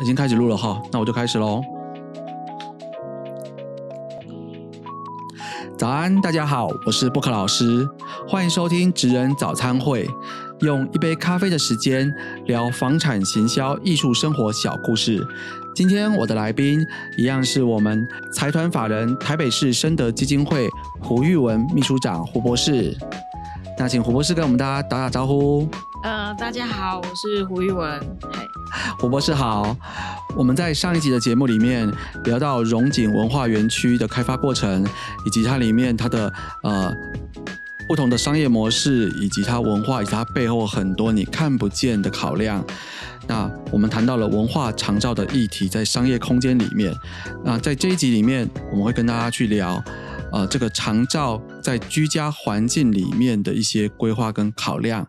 已经开始录了哈，那我就开始喽。早安，大家好，我是布克老师，欢迎收听职人早餐会，用一杯咖啡的时间聊房产、行销、艺术、生活小故事。今天我的来宾一样是我们财团法人台北市深德基金会胡玉文秘书长胡博士。那请胡博士跟我们大家打打招呼。呃，大家好，我是胡玉文。胡博士好。我们在上一集的节目里面聊到荣景文化园区的开发过程，以及它里面它的呃不同的商业模式，以及它文化以及它背后很多你看不见的考量。那我们谈到了文化长照的议题，在商业空间里面。那在这一集里面，我们会跟大家去聊。呃，这个长照在居家环境里面的一些规划跟考量。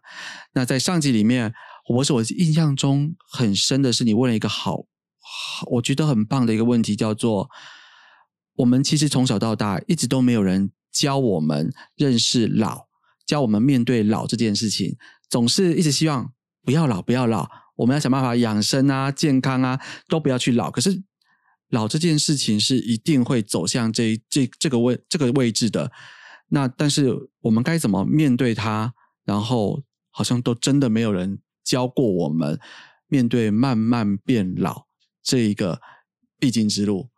那在上集里面，我是我印象中很深的是，你问了一个好，我觉得很棒的一个问题，叫做我们其实从小到大一直都没有人教我们认识老，教我们面对老这件事情，总是一直希望不要老，不要老，我们要想办法养生啊、健康啊，都不要去老。可是。老这件事情是一定会走向这这这个位这个位置的，那但是我们该怎么面对它？然后好像都真的没有人教过我们面对慢慢变老这一个必经之路。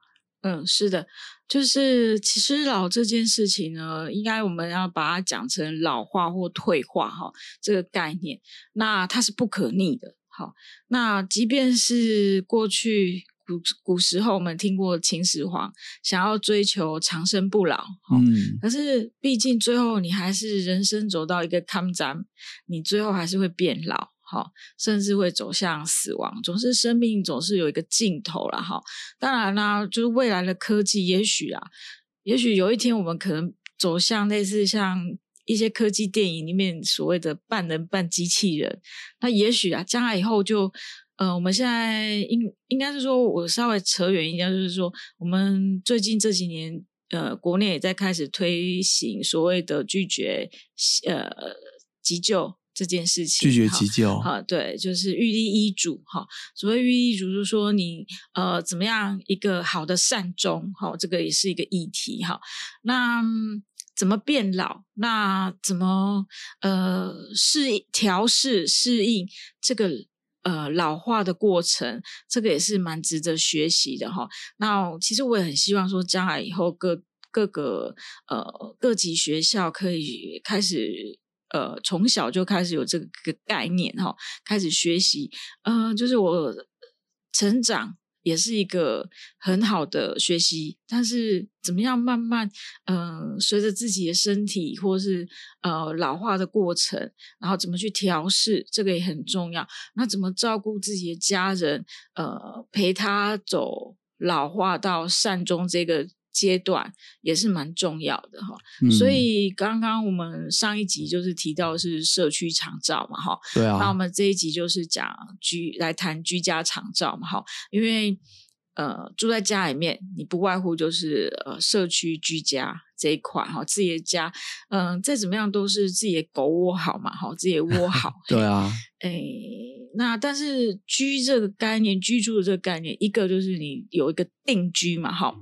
嗯，是的，就是其实老这件事情呢，应该我们要把它讲成老化或退化哈这个概念，那它是不可逆的。好，那即便是过去。古古时候，我们听过秦始皇想要追求长生不老，嗯，可是毕竟最后你还是人生走到一个坎站，你最后还是会变老，哈，甚至会走向死亡。总是生命总是有一个尽头了，哈。当然啦，就是未来的科技，也许啊，也许有一天我们可能走向类似像一些科技电影里面所谓的半人半机器人，那也许啊，将来以后就。呃，我们现在应应该是说，我稍微扯远一点，就是说，我们最近这几年，呃，国内也在开始推行所谓的拒绝呃急救这件事情。拒绝急救，哈，对，就是预立医嘱，哈，所谓预立医嘱，就是说你呃怎么样一个好的善终，哈，这个也是一个议题，哈，那怎么变老？那怎么呃适调试适应这个？呃，老化的过程，这个也是蛮值得学习的哈。那其实我也很希望说，将来以后各各个呃各级学校可以开始呃从小就开始有这个概念哈，开始学习。呃，就是我成长。也是一个很好的学习，但是怎么样慢慢，嗯，随着自己的身体或是呃老化的过程，然后怎么去调试，这个也很重要。那怎么照顾自己的家人，呃，陪他走老化到善终这个。阶段也是蛮重要的哈，所以刚刚我们上一集就是提到是社区长照嘛哈，对啊，那我们这一集就是讲居来谈居家长照嘛哈，因为呃住在家里面，你不外乎就是呃社区居家这一块哈，自己的家，嗯，再怎么样都是自己的狗窝好嘛哈，自己的窝好，对啊，哎，那但是居这个概念，居住的这个概念，一个就是你有一个定居嘛哈。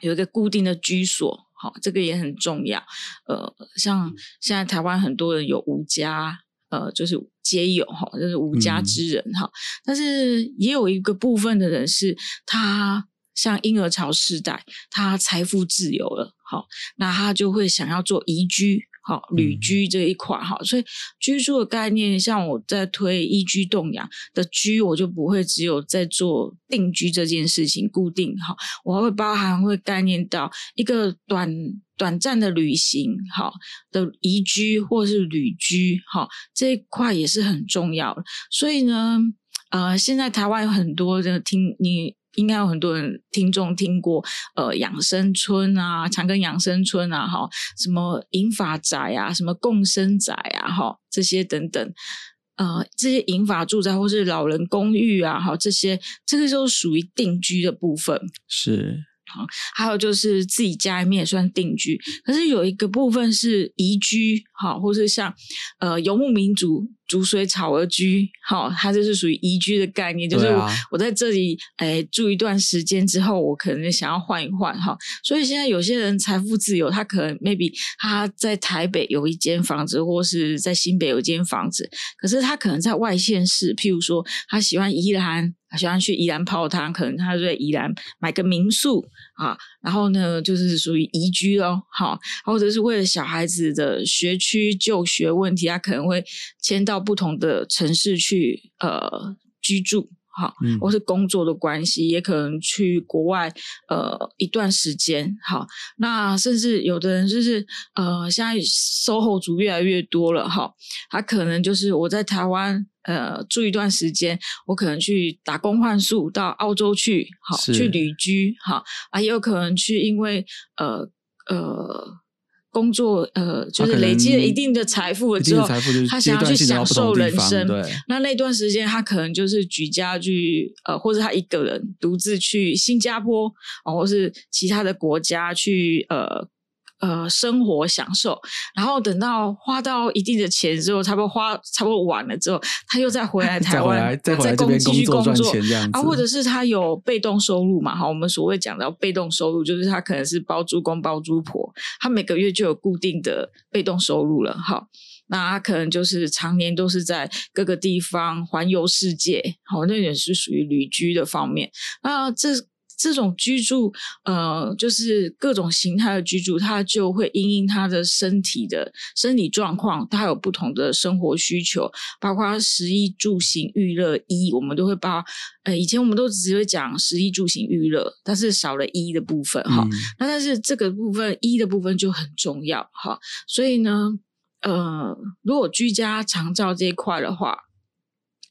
有一个固定的居所，好，这个也很重要。呃，像现在台湾很多人有无家，呃，就是皆有哈，就是无家之人哈。但是也有一个部分的人是，他像婴儿潮世代，他财富自由了，好，那他就会想要做移居。好，旅居这一块哈，所以居住的概念，像我在推一居动养的居，我就不会只有在做定居这件事情，固定哈，我还会包含会概念到一个短短暂的旅行，哈，的移居或是旅居，哈，这一块也是很重要的。所以呢，呃，现在台湾有很多的听你。应该有很多人听众听过，呃，养生村啊，长庚养生村啊，哈，什么银发宅啊，什么共生宅啊，哈，这些等等，呃，这些银发住宅或是老人公寓啊，哈，这些这个就属于定居的部分。是，好，还有就是自己家里面也算定居，可是有一个部分是移居，好，或是像呃游牧民族逐水草而居，好，它就是属于移居的概念，就是我、我在这里哎住一段时间之后，我可能想要换一换哈，所以现在有些人财富自由，他可能 maybe 他在台北有一间房子，或是在新北有一间房子，可是他可能在外县市，譬如说他喜欢宜兰。喜欢去宜兰泡汤，可能他在宜兰买个民宿啊，然后呢，就是属于宜居哦，好，或者是为了小孩子的学区就学问题，他可能会迁到不同的城市去呃居住。好，或是工作的关系，也可能去国外呃一段时间。好，那甚至有的人就是呃，现在 SOHO 族越来越多了。哈，他可能就是我在台湾呃住一段时间，我可能去打工换宿到澳洲去，好去旅居。好啊，也有可能去，因为呃呃。工作呃，就是累积了一定的财富了之后，他想要去享受人生。那那段时间，他可能就是举家去呃，或者他一个人独自去新加坡啊，或是其他的国家去呃。呃，生活享受，然后等到花到一定的钱之后，差不多花差不多完了之后，他又再回来 台湾，再再工继续工作啊，或者是他有被动收入嘛？哈，我们所谓讲到被动收入，就是他可能是包租公包租婆，他每个月就有固定的被动收入了。哈，那他可能就是常年都是在各个地方环游世界，好，那也是属于旅居的方面。那这。这种居住，呃，就是各种形态的居住，它就会因应他的身体的生理状况，他有不同的生活需求，包括食衣住行娱乐衣，我们都会把，呃，以前我们都只会讲食衣住行娱乐，但是少了衣的部分哈，那但是这个部分衣的部分就很重要哈，所以呢，呃，如果居家常照这一块的话。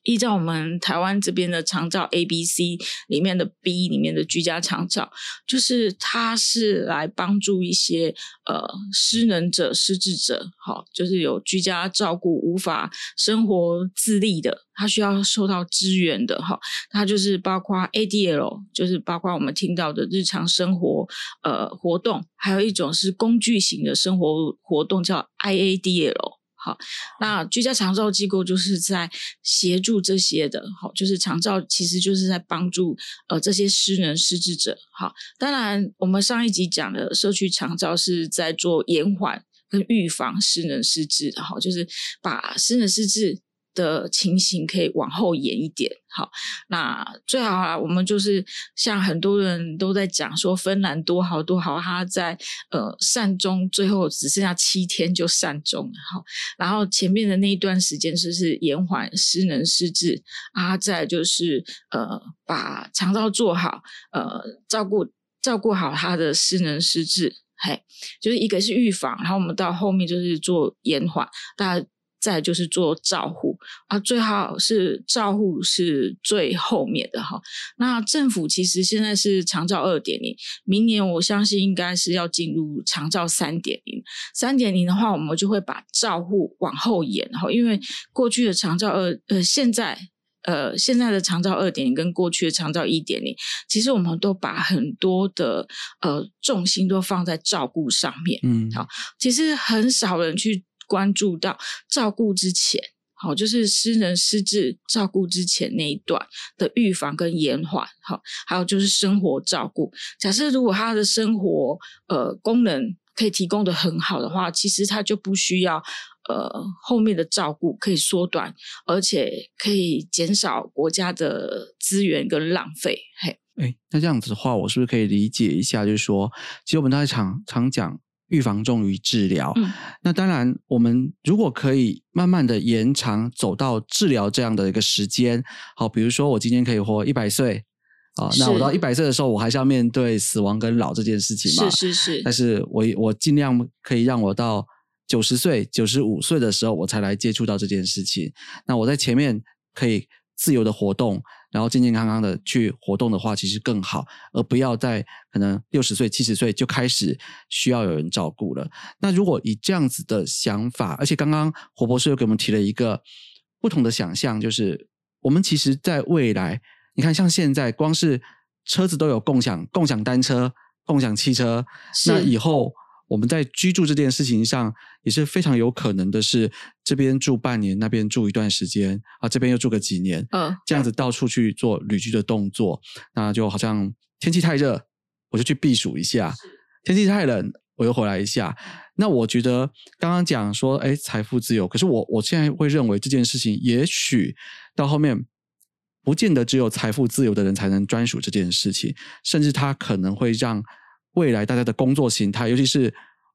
依照我们台湾这边的长照 A、B、C 里面的 B 里面的居家长照，就是它是来帮助一些呃失能者、失智者，好，就是有居家照顾无法生活自立的，他需要受到支援的，哈，它就是包括 ADL，就是包括我们听到的日常生活呃活动，还有一种是工具型的生活活动叫 IADL。好，那居家长照机构就是在协助这些的，好，就是长照其实就是在帮助呃这些失能失智者。好，当然我们上一集讲的社区长照是在做延缓跟预防失能失智的，好，就是把失能失智。的情形可以往后延一点，好，那最好啊，我们就是像很多人都在讲说芬兰多好多好，他在呃善终最后只剩下七天就善终了，好，然后前面的那一段时间就是延缓失能失智啊，再就是呃把肠道做好，呃照顾照顾好他的失能失智，嘿，就是一个是预防，然后我们到后面就是做延缓，大家。再就是做照护啊，最好是照护是最后面的哈。那政府其实现在是长照二点零，明年我相信应该是要进入长照三点零。三点零的话，我们就会把照护往后延哈，因为过去的长照二呃，现在呃现在的长照二点零跟过去的长照一点零，其实我们都把很多的呃重心都放在照顾上面，嗯，好，其实很少人去。关注到照顾之前，好，就是失能失智照顾之前那一段的预防跟延缓，好，还有就是生活照顾。假设如果他的生活呃功能可以提供的很好的话，其实他就不需要呃后面的照顾可以缩短，而且可以减少国家的资源跟浪费。嘿，哎，那这样子的话，我是不是可以理解一下，就是说，其实我们大家常常讲。预防重于治疗。那当然，我们如果可以慢慢的延长走到治疗这样的一个时间，好，比如说我今天可以活一百岁啊，那我到一百岁的时候，我还是要面对死亡跟老这件事情嘛？是是是。但是我我尽量可以让我到九十岁、九十五岁的时候，我才来接触到这件事情。那我在前面可以自由的活动。然后健健康康的去活动的话，其实更好，而不要在可能六十岁、七十岁就开始需要有人照顾了。那如果以这样子的想法，而且刚刚胡博士又给我们提了一个不同的想象，就是我们其实在未来，你看像现在光是车子都有共享共享单车共享汽车，那以后我们在居住这件事情上也是非常有可能的是，这边住半年，那边住一段时间啊，这边又住个几年，嗯这样子到处去做旅居的动作，那就好像天气太热，我就去避暑一下；天气太冷，我又回来一下。那我觉得刚刚讲说，哎，财富自由，可是我我现在会认为这件事情，也许到后面不见得只有财富自由的人才能专属这件事情，甚至它可能会让未来大家的工作形态，尤其是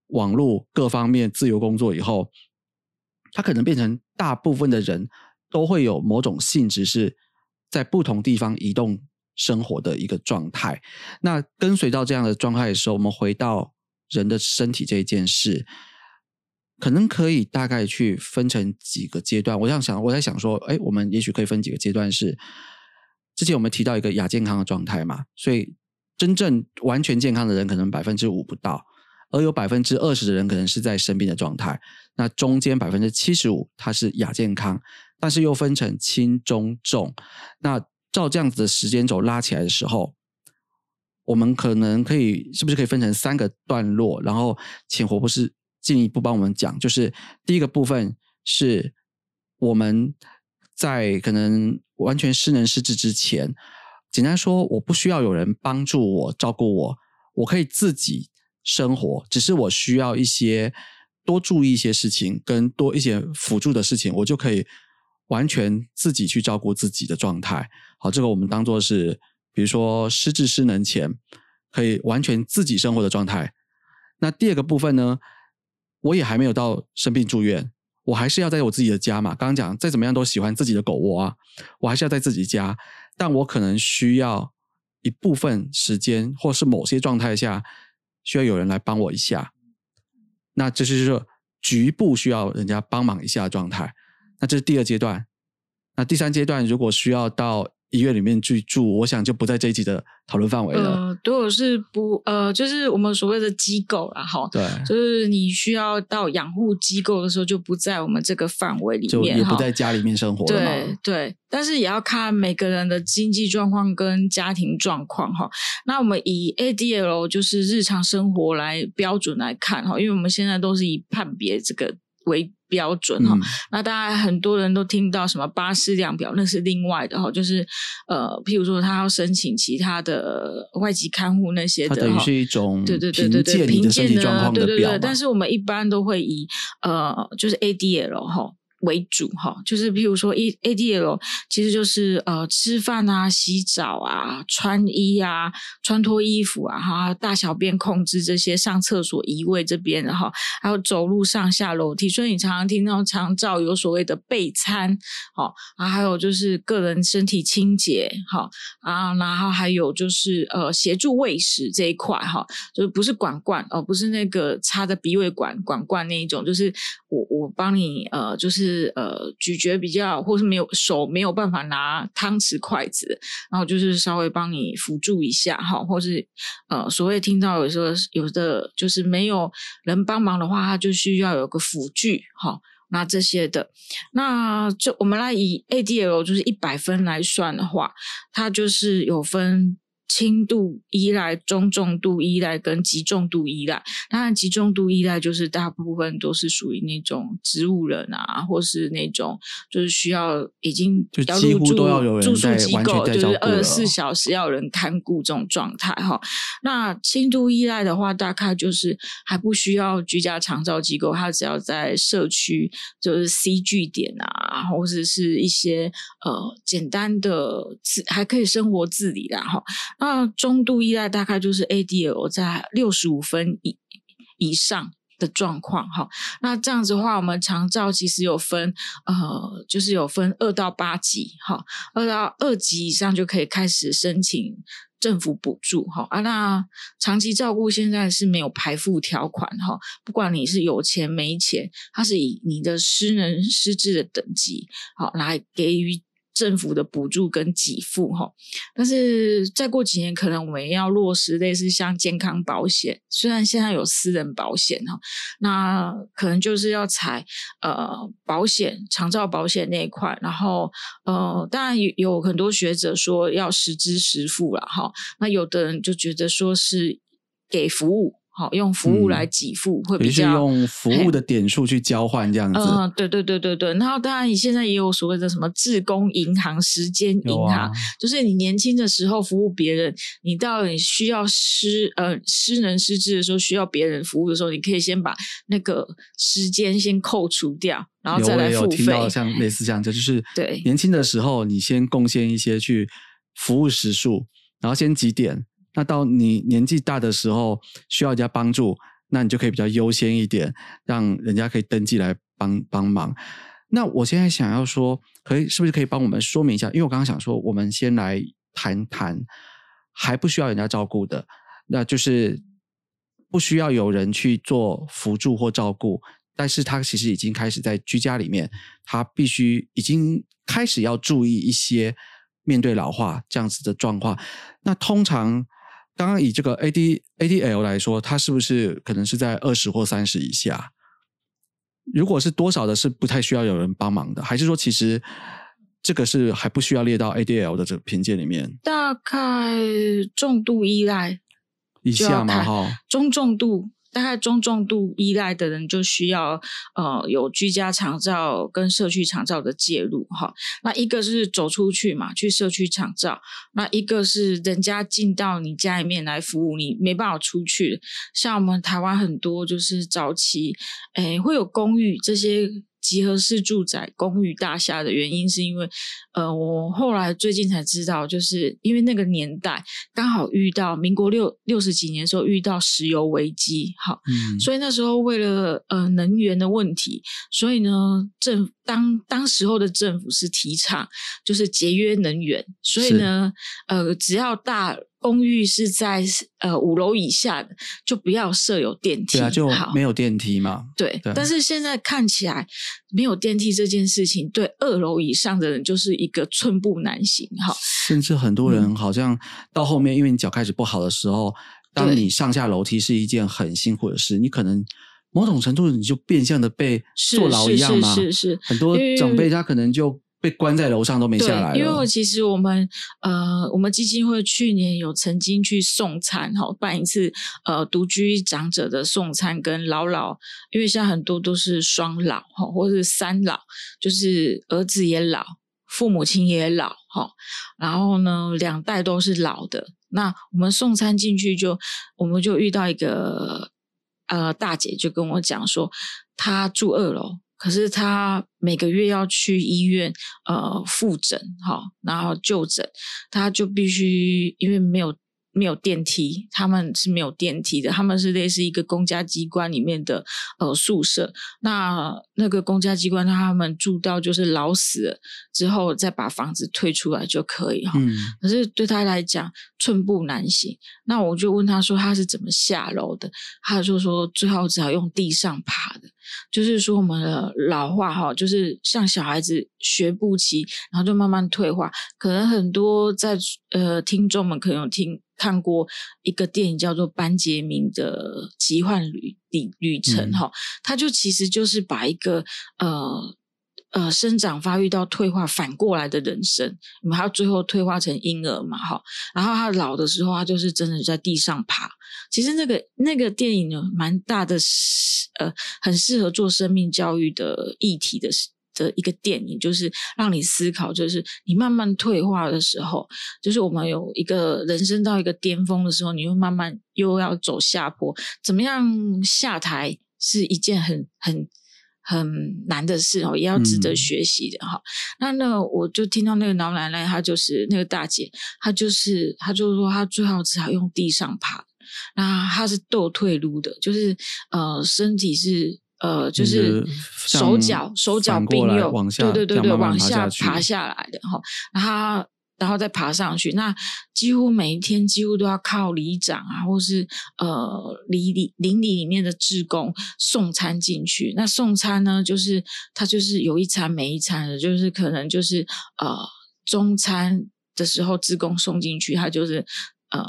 网络各方面自由工作以后，它可能变成大部分的人都会有某种性质是在不同地方移动生活的一个状态。那跟随到这样的状态的时候，我们回到人的身体这一件事，可能可以大概去分成几个阶段。我这样想，我在想说，哎，我们也许可以分几个阶段是。之前我们提到一个亚健康的状态嘛，所以真正完全健康的人可能百分之五不到，而有百分之二十的人可能是在生病的状态。那中间百分之七十五它是亚健康，但是又分成轻、中、重。那照这样子的时间轴拉起来的时候，我们可能可以是不是可以分成三个段落？然后请活博士进一步帮我们讲，就是第一个部分是我们在可能完全失能失智之前，简单说，我不需要有人帮助我照顾我，我可以自己生活，只是我需要一些多注意一些事情，跟多一些辅助的事情，我就可以完全自己去照顾自己的状态。好，这个我们当做是，比如说失智失能前可以完全自己生活的状态。那第二个部分呢，我也还没有到生病住院，我还是要在我自己的家嘛。刚刚讲再怎么样都喜欢自己的狗窝啊，我还是要在自己家，但我可能需要一部分时间，或是某些状态下需要有人来帮我一下。那这就是说局部需要人家帮忙一下的状态。那这是第二阶段。那第三阶段，如果需要到医院里面去住，我想就不在这一集的讨论范围了。呃，如果是不呃，就是我们所谓的机构啦，哈，对，就是你需要到养护机构的时候，就不在我们这个范围里面，就也不在家里面生活了。对对，但是也要看每个人的经济状况跟家庭状况哈。那我们以 ADL 就是日常生活来标准来看哈，因为我们现在都是以判别这个为标准哈。嗯，那大概很多人都听到什么巴氏量表，那是另外的哈，就是呃，譬如说他要申请其他的外籍看护那些的等于是一种对对对凭对对，借你凭的身体借状况对对对，表。但是我们一般都会以呃，就是 ADL 哈为主哈，就是譬如说 A ADL 其实就是呃吃饭啊、洗澡啊、穿衣啊、穿脱衣服啊哈、大小便控制这些、上厕所移位这边然后，还有走路上下楼梯，所以你常常听到长照有所谓的备餐，好啊，还有就是个人身体清洁，好啊，然后还有就是呃协助喂食这一块哈，就是不是管罐哦，不是那个插的鼻胃管管罐那一种，就是我我帮你呃，就是是呃咀嚼比较，或是没有手没有办法拿汤匙筷子，然后就是稍微帮你辅助一下哈，或是呃所谓听到有时候有的就是没有人帮忙的话，他就需要有个辅具哈。那这些的，那就我们来以 ADL 就是一百分来算的话，它就是有分轻度依赖、中重度依赖跟极重度依赖。当然，极重度依赖就是大部分都是属于那种植物人啊，或是那种就是需要已经要入住都要有人住宿机构，就是二十四小时要有人看顾这种状态哈。那轻度依赖的话，大概就是还不需要居家长照机构，他只要在社区就是 C 据点啊，或者是一些呃简单的自还可以生活自理啦哈。那中度依赖大概就是 ADL 在六十五分以以上。的状况哈，那这样子的话，我们长照其实有分呃，就是有分二到八级哈，二到二级以上就可以开始申请政府补助哈啊。那长期照顾现在是没有排付条款哈，不管你是有钱没钱，它是以你的失能失智的等级好来给予。政府的补助跟给付哈，但是再过几年，可能我们要落实类似像健康保险，虽然现在有私人保险哈，那可能就是要采呃保险长照保险那一块，然后呃，当然有有很多学者说要实支实付了哈，那有的人就觉得说是。给服务。好，用服务来给付会比较用服务的点数去交换这样子。嗯，对对对对对。然后当然，你现在也有所谓的什么自工银行、时间银行，就是你年轻的时候服务别人，你到你需要失呃失能失智的时候需要别人服务的时候，你可以先把那个时间先扣除掉，然后再来付费。像类似这样子，就是对年轻的时候你先贡献一些去服务时数，然后先几点。那到你年纪大的时候需要人家帮助，那你就可以比较优先一点，让人家可以登记来帮帮忙。那我现在想要说，可以是不是可以帮我们说明一下？因为我刚刚想说，我们先来谈谈还不需要人家照顾的，那就是不需要有人去做辅助或照顾，但是他其实已经开始在居家里面，他必须已经开始要注意一些面对老化这样子的状况。那通常。刚刚以这个 A D A D L 来说，它是不是可能是在二十或三十以下？如果是多少的，是不太需要有人帮忙的，还是说其实这个是还不需要列到 A D L 的这个评鉴里面？大概重度依赖以下嘛，哈，中重度。大概中重度依赖的人就需要呃有居家长照跟社区长照的介入哈。那一个是走出去嘛，去社区长照；那一个是人家进到你家里面来服务你，没办法出去。像我们台湾很多就是早期，诶会有公寓这些。集合式住宅、公寓大厦的原因，是因为，呃，我后来最近才知道，就是因为那个年代刚好遇到民国六六十几年的时候遇到石油危机，好，所以那时候为了呃能源的问题，所以呢，政当当时候的政府是提倡就是节约能源，所以呢，呃，只要大。公寓是在呃五楼以下的，就不要设有电梯。对啊，就没有电梯嘛。对，但是现在看起来没有电梯这件事情，对二楼以上的人就是一个寸步难行。哈，甚至很多人好像到后面，因为你脚开始不好的时候，当你上下楼梯是一件很辛苦的事，你可能某种程度你就变相的被坐牢一样嘛。是是，很多长辈他可能就。被关在楼上都没下来。因为其实我们呃，我们基金会去年有曾经去送餐哈，办一次呃独居长者的送餐跟老老，因为现在很多都是双老哈，或是三老，就是儿子也老，父母亲也老哈，然后呢两代都是老的。那我们送餐进去就，我们就遇到一个呃大姐就跟我讲说，她住二楼。可是他每个月要去医院呃复诊哈，然后就诊，他就必须因为没有。没有电梯，他们是没有电梯的。他们是类似一个公家机关里面的呃宿舍。那那个公家机关，他们住到就是老死了之后，再把房子退出来就可以哈。可是对他来讲，寸步难行。那我就问他说，他是怎么下楼的？他就说，最好只好用地上爬的。就是说，我们的老化哈，就是像小孩子学步期，然后就慢慢退化。可能很多在呃听众们可能有听。看过一个电影叫做《班杰明的奇幻旅旅旅程》哈，他就其实就是把一个呃呃生长发育到退化反过来的人生，你们还要最后退化成婴儿嘛哈，然后他老的时候，他就是真的在地上爬。其实那个那个电影呢，蛮大的，呃，很适合做生命教育的议题的。的一个电影，就是让你思考，就是你慢慢退化的时候，就是我们有一个人生到一个巅峰的时候，你又慢慢又要走下坡，怎么样下台是一件很很很难的事哦，也要值得学习的哈。那那我就听到那个老奶奶，她就是那个大姐，她就是她就是说，她最好只好用地上爬，那她是斗退路的，就是呃身体是。呃，就是手脚手脚并用，对对对对，往下爬下来的哈，然后然后再爬上去。那几乎每一天几乎都要靠里长啊，或是呃里里邻里里面的职工送餐进去。那送餐呢，就是他就是有一餐没一餐的，就是可能就是呃中餐的时候职工送进去，他就是呃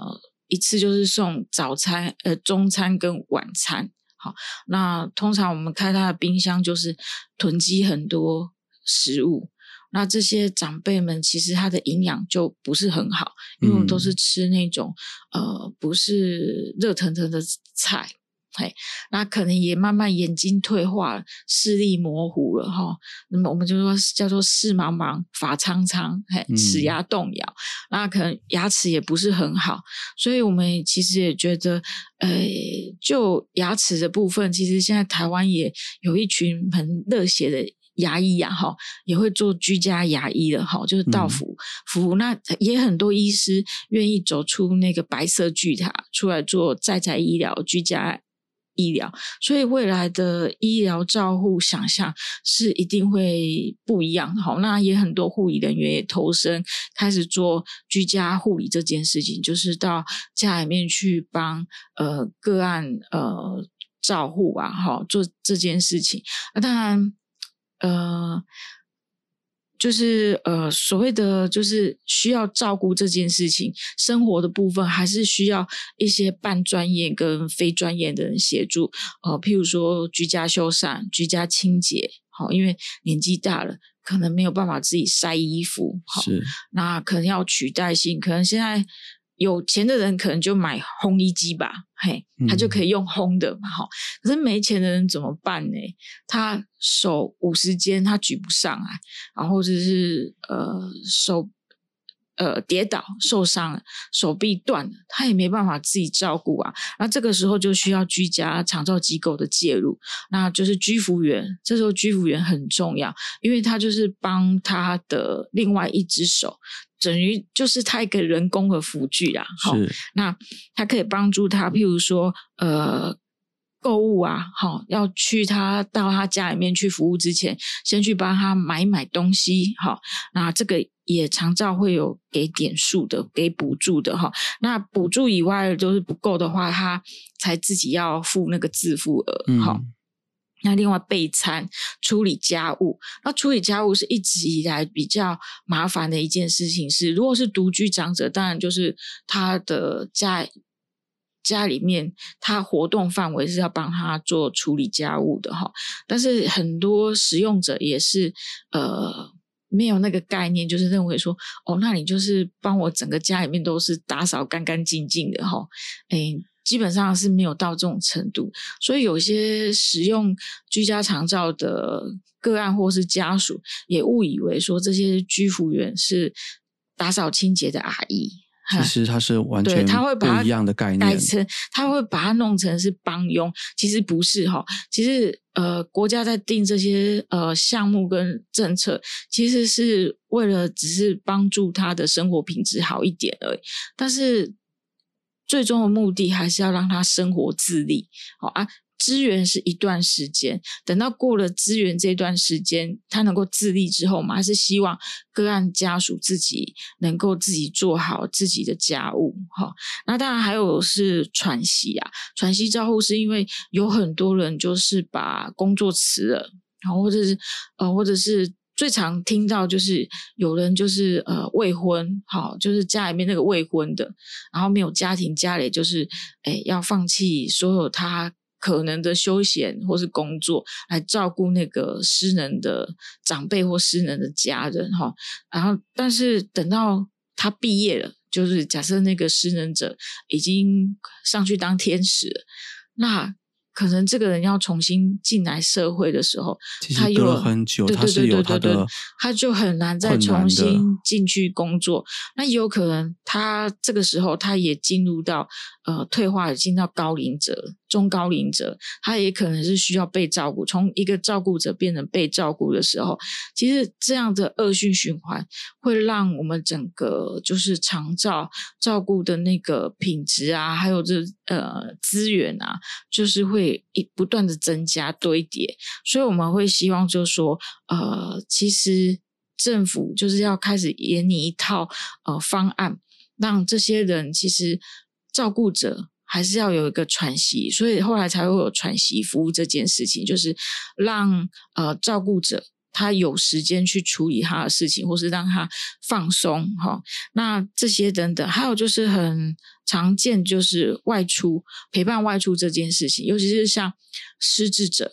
一次就是送早餐、呃中餐跟晚餐。好，那通常我们开他的冰箱就是囤积很多食物，那这些长辈们其实他的营养就不是很好，因为我们都是吃那种呃不是热腾腾的菜。嘿，那可能也慢慢眼睛退化，视力模糊了哈。那么我们就说叫做视茫茫，发苍苍，嘿，齿牙动摇，那可能牙齿也不是很好。所以我们其实也觉得，呃，就牙齿的部分，其实现在台湾也有一群很热血的牙医呀，哈，也会做居家牙医的哈，就是到府服务。那也很多医师愿意走出那个白色巨塔，出来做在在医疗居家。医疗，所以未来的医疗照护想象是一定会不一样。好，那也很多护理人员也投身开始做居家护理这件事情，就是到家里面去帮呃个案呃照护啊，好做这件事情。那当然，呃。就是呃，所谓的就是需要照顾这件事情，生活的部分还是需要一些半专业跟非专业的人协助。呃，譬如说居家修缮、居家清洁，好，因为年纪大了，可能没有办法自己晒衣服，好，那可能要取代性，可能现在。有钱的人可能就买烘衣机吧，嘿，他就可以用烘的嘛，哈。可是没钱的人怎么办呢？他手五十肩他举不上来，然后或者是呃手。呃，跌倒受伤了，手臂断了，他也没办法自己照顾啊。那这个时候就需要居家长照机构的介入，那就是居服员。这时候居服员很重要，因为他就是帮他的另外一只手，等于就是他一个人工的辅具啊。好，那他可以帮助他，譬如说，呃。购物啊，好，要去他到他家里面去服务之前，先去帮他买买东西，好，那这个也常照会有给点数的，给补助的哈。那补助以外就是不够的话，他才自己要付那个自付额，好。那另外备餐、处理家务，那处理家务是一直以来比较麻烦的一件事情。是如果是独居长者，当然就是他的家。家里面，他活动范围是要帮他做处理家务的哈，但是很多使用者也是呃没有那个概念，就是认为说哦，那你就是帮我整个家里面都是打扫干干净净的哈，哎，基本上是没有到这种程度，所以有些使用居家长照的个案或是家属也误以为说这些居服员是打扫清洁的阿姨。其实它是完全不一样的概念，改成他会把它弄成是帮佣，其实不是哈。其实呃，国家在定这些呃项目跟政策，其实是为了只是帮助他的生活品质好一点而已，但是最终的目的还是要让他生活自立，好啊。支援是一段时间，等到过了支援这段时间，他能够自立之后嘛，还是希望个案家属自己能够自己做好自己的家务哈。那当然还有是喘息啊，喘息照护是因为有很多人就是把工作辞了，然后或者是呃，或者是最常听到就是有人就是呃未婚，好，就是家里面那个未婚的，然后没有家庭家里就是哎要放弃所有他。可能的休闲或是工作来照顾那个失能的长辈或失能的家人哈，然后但是等到他毕业了，就是假设那个失能者已经上去当天使了，那。可能这个人要重新进来社会的时候，他又了很久，他是有他的，他就很难再重新进去工作。那有可能他这个时候他也进入到呃退化，进到高龄者、中高龄者，他也可能是需要被照顾。从一个照顾者变成被照顾的时候，其实这样的恶性循环会让我们整个就是长照照顾的那个品质啊，还有这呃资源啊，就是会。一不断的增加堆叠，所以我们会希望，就是说，呃，其实政府就是要开始演拟一套呃方案，让这些人其实照顾者还是要有一个喘息，所以后来才会有喘息服务这件事情，就是让呃照顾者。他有时间去处理他的事情，或是让他放松哈。那这些等等，还有就是很常见，就是外出陪伴外出这件事情，尤其是像失智者，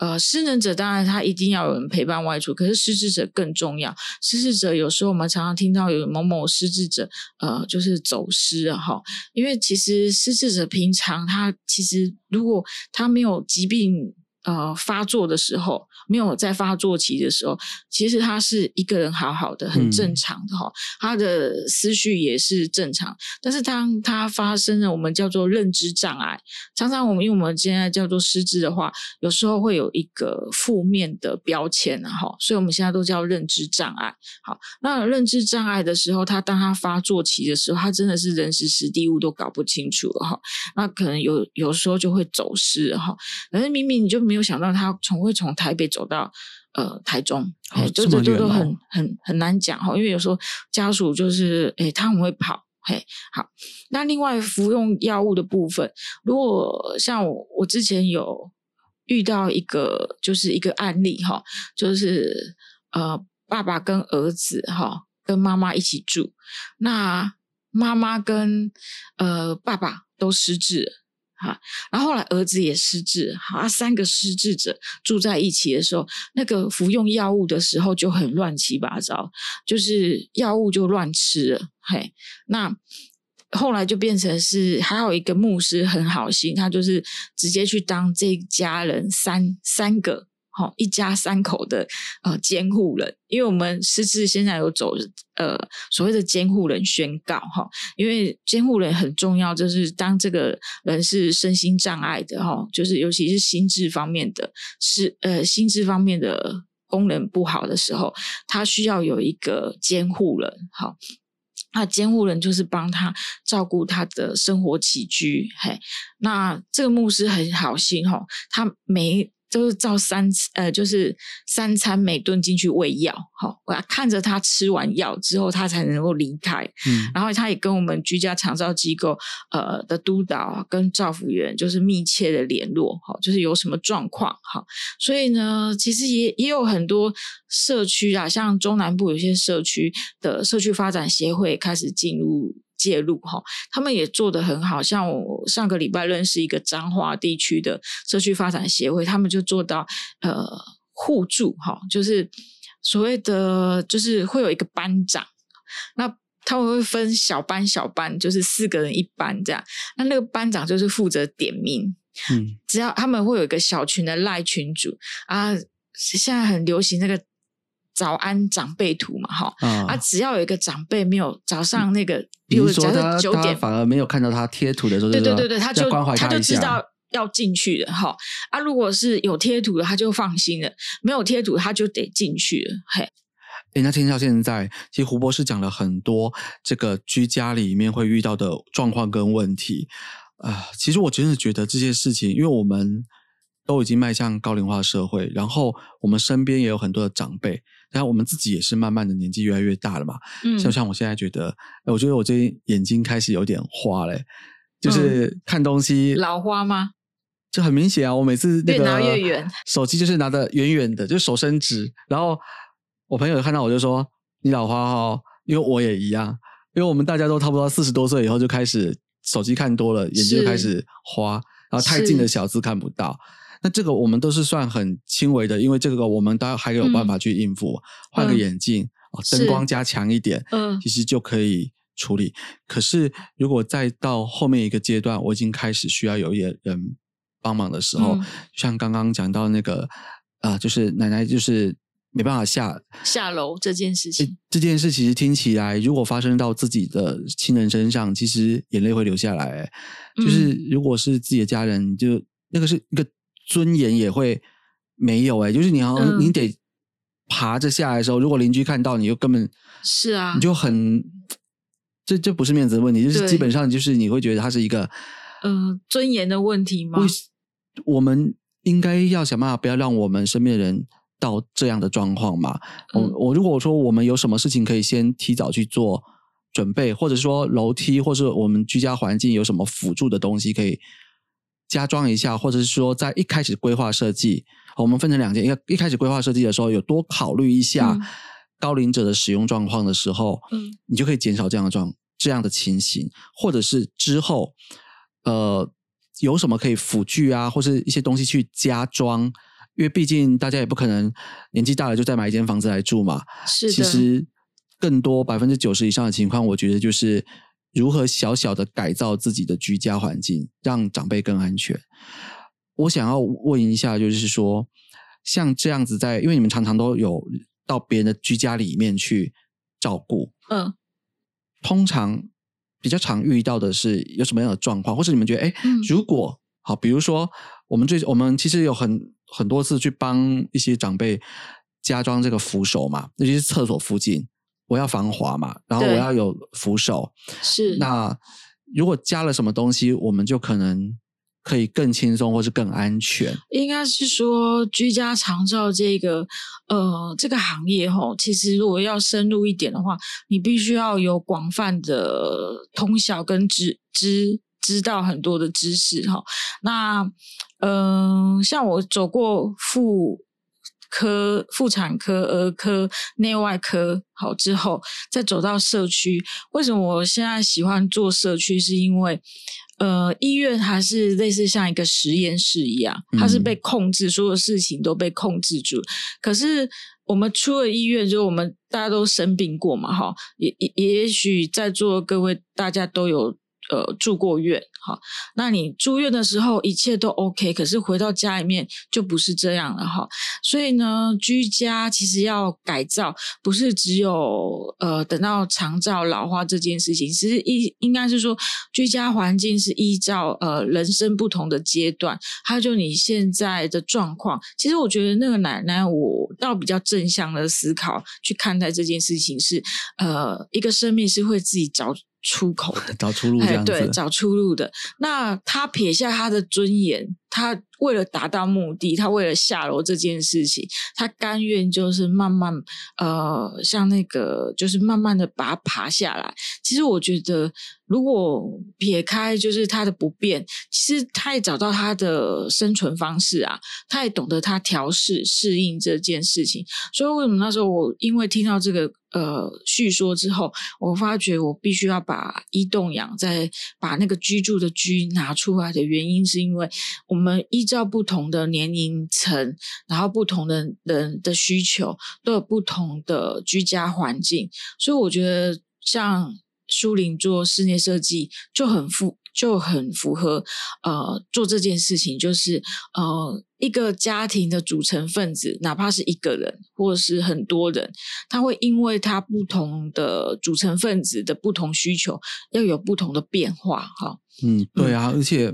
呃，失能者当然他一定要有人陪伴外出，可是失智者更重要。失智者有时候我们常常听到有某某失智者，呃，就是走失了哈。因为其实失智者平常他其实如果他没有疾病。呃，发作的时候没有在发作期的时候，其实他是一个人好好的，很正常的哈，他的思绪也是正常。但是当他发生了我们叫做认知障碍，常常我们因为我们现在叫做失智的话，有时候会有一个负面的标签哈，所以我们现在都叫认知障碍。好，那认知障碍的时候，他当他发作期的时候，他真的是人时时地物都搞不清楚了哈，那可能有有时候就会走失哈，可是明明你就。没有想到他从会从台北走到呃台中，就这这都很很很难讲哈，因为有时候家属就是诶他很会跑，嘿好。那另外服用药物的部分，如果像我我之前有遇到一个就是一个案例哈，就是呃爸爸跟儿子哈跟妈妈一起住，那妈妈跟呃爸爸都失智。哈，然后后来儿子也失智，好，三个失智者住在一起的时候，那个服用药物的时候就很乱七八糟，就是药物就乱吃了，嘿，那后来就变成是还有一个牧师很好心，他就是直接去当这家人三三个。好，一家三口的呃监护人，因为我们失智现在有走呃所谓的监护人宣告哈，因为监护人很重要，就是当这个人是身心障碍的哈，就是尤其是心智方面的，是呃心智方面的功能不好的时候，他需要有一个监护人，好，那监护人就是帮他照顾他的生活起居，嘿，那这个牧师很好心哈，他没。就是照三呃，就是三餐每顿进去喂药，好，我要看着他吃完药之后，他才能够离开。嗯，然后他也跟我们居家长照机构呃的督导跟照护员就是密切的联络，好，就是有什么状况，好，所以呢，其实也也有很多社区啊，像中南部有些社区的社区发展协会开始进入。介入哈，他们也做得很好，像我上个礼拜认识一个彰化地区的社区发展协会，他们就做到呃互助哈，就是所谓的就是会有一个班长，那他们会分小班小班，就是四个人一班这样，那那个班长就是负责点名，嗯，只要他们会有一个小群的赖群主啊，现在很流行那个。早安长辈图嘛，哈。啊，只要有一个长辈没有早上那个，比如说他九点，反而没有看到他贴图的时候，对对对对，他就他就知道要进去了哈。啊，如果是有贴图的，他就放心了；没有贴图，他就得进去了。嘿，哎，那听到现在，其实胡博士讲了很多这个居家里面会遇到的状况跟问题。啊，其实我真的觉得这些事情，因为我们都已经迈向高龄化社会，然后我们身边也有很多的长辈。然后我们自己也是慢慢的年纪越来越大了嘛，嗯，就像我现在觉得，我觉得我最近眼睛开始有点花嘞，就是看东西老花吗？就很明显啊，我每次那个越拿越远，手机就是拿的远远的，就手伸直，然后我朋友看到我就说你老花哦，因为我也一样，因为我们大家都差不多四十多岁以后就开始手机看多了，眼睛就开始花，然后太近的小字看不到。那这个我们都是算很轻微的，因为这个我们都还有办法去应付，换个眼镜啊，灯光加强一点，嗯，其实就可以处理。可是如果再到后面一个阶段，我已经开始需要有一些人帮忙的时候，像刚刚讲到那个啊，就是奶奶就是没办法下下楼这件事情，这件事其实听起来，如果发生到自己的亲人身上，其实眼泪会流下来。就是如果是自己的家人，就那个是一个。尊严也会没有哎，就是你好像你得爬着下来的时候，如果邻居看到你，就根本是啊，你就很这这不是面子的问题，就是基本上就是你会觉得它是一个嗯尊严的问题吗？我们应该要想办法不要让我们身边的人到这样的状况嘛。我我如果说我们有什么事情可以先提早去做准备，或者说楼梯或是我们居家环境有什么辅助的东西可以。加装一下，或者是说在一开始规划设计，我们分成两件。一个一开始规划设计的时候，有多考虑一下高龄者的使用状况的时候，嗯，你就可以减少这样的状这样的情形，或者是之后，呃，有什么可以辅具啊，或是一些东西去加装。因为毕竟大家也不可能年纪大了就再买一间房子来住嘛。是的，其实更多百分之九十以上的情况，我觉得就是如何小小的改造自己的居家环境，让长辈更安全。我想要问一下，就是说，像这样子在，因为你们常常都有到别人的居家里面去照顾，嗯，通常比较常遇到的是有什么样的状况，或者你们觉得，哎，嗯。如果好，比如说我们最我们其实有很很多次去帮一些长辈加装这个扶手嘛，尤其是厕所附近，我要防滑嘛，然后我要有扶手，是那如果加了什么东西，我们就可能可以更轻松或是更安全。应该是说居家长照这个呃这个行业吼，其实如果要深入一点的话，你必须要有广泛的通晓跟知知知道很多的知识哈。那嗯、呃像我走过妇科、妇产科、儿科、内外科好之后，再走到社区。为什么我现在喜欢做社区？是因为呃，医院它是类似像一个实验室一样，它是被控制，所有事情都被控制住。可是我们出了医院，就我们大家都生病过嘛，哈，也也也许在座各位大家都有呃住过院，哈，那你住院的时候一切都 OK，可是回到家里面就不是这样了，哈。所以呢，居家其实要改造，不是只有呃等到长照老化这件事情，其实应应该是说居家环境是依照呃人生不同的阶段，还有就你现在的状况。其实我觉得那个奶奶，我倒比较正向的思考去看待这件事情是，呃，一个生命是会自己找出口的。找出路这哎，样子，对，找出路的。那他撇下他的尊严，他为了达到目的，他为了下楼这件事情，他甘愿就是慢慢呃，像那个就是慢慢的把它爬下来。其实我觉得，如果撇开就是他的不便，其实他也找到他的生存方式啊，他也懂得他调试适应这件事情。所以为什么那时候我因为听到这个呃叙说之后，我发觉我必须要把一栋养再把那个居住的居拿出来的原因，是因为我们依照不同的年龄层，然后不同的人的需求，都有不同的居家环境，所以我觉得像舒林做室内设计就很符就很符合呃做这件事情，就是呃一个家庭的组成分子，哪怕是一个人或者是很多人，他会因为他不同的组成分子的不同需求，要有不同的变化哈。嗯，对啊，而且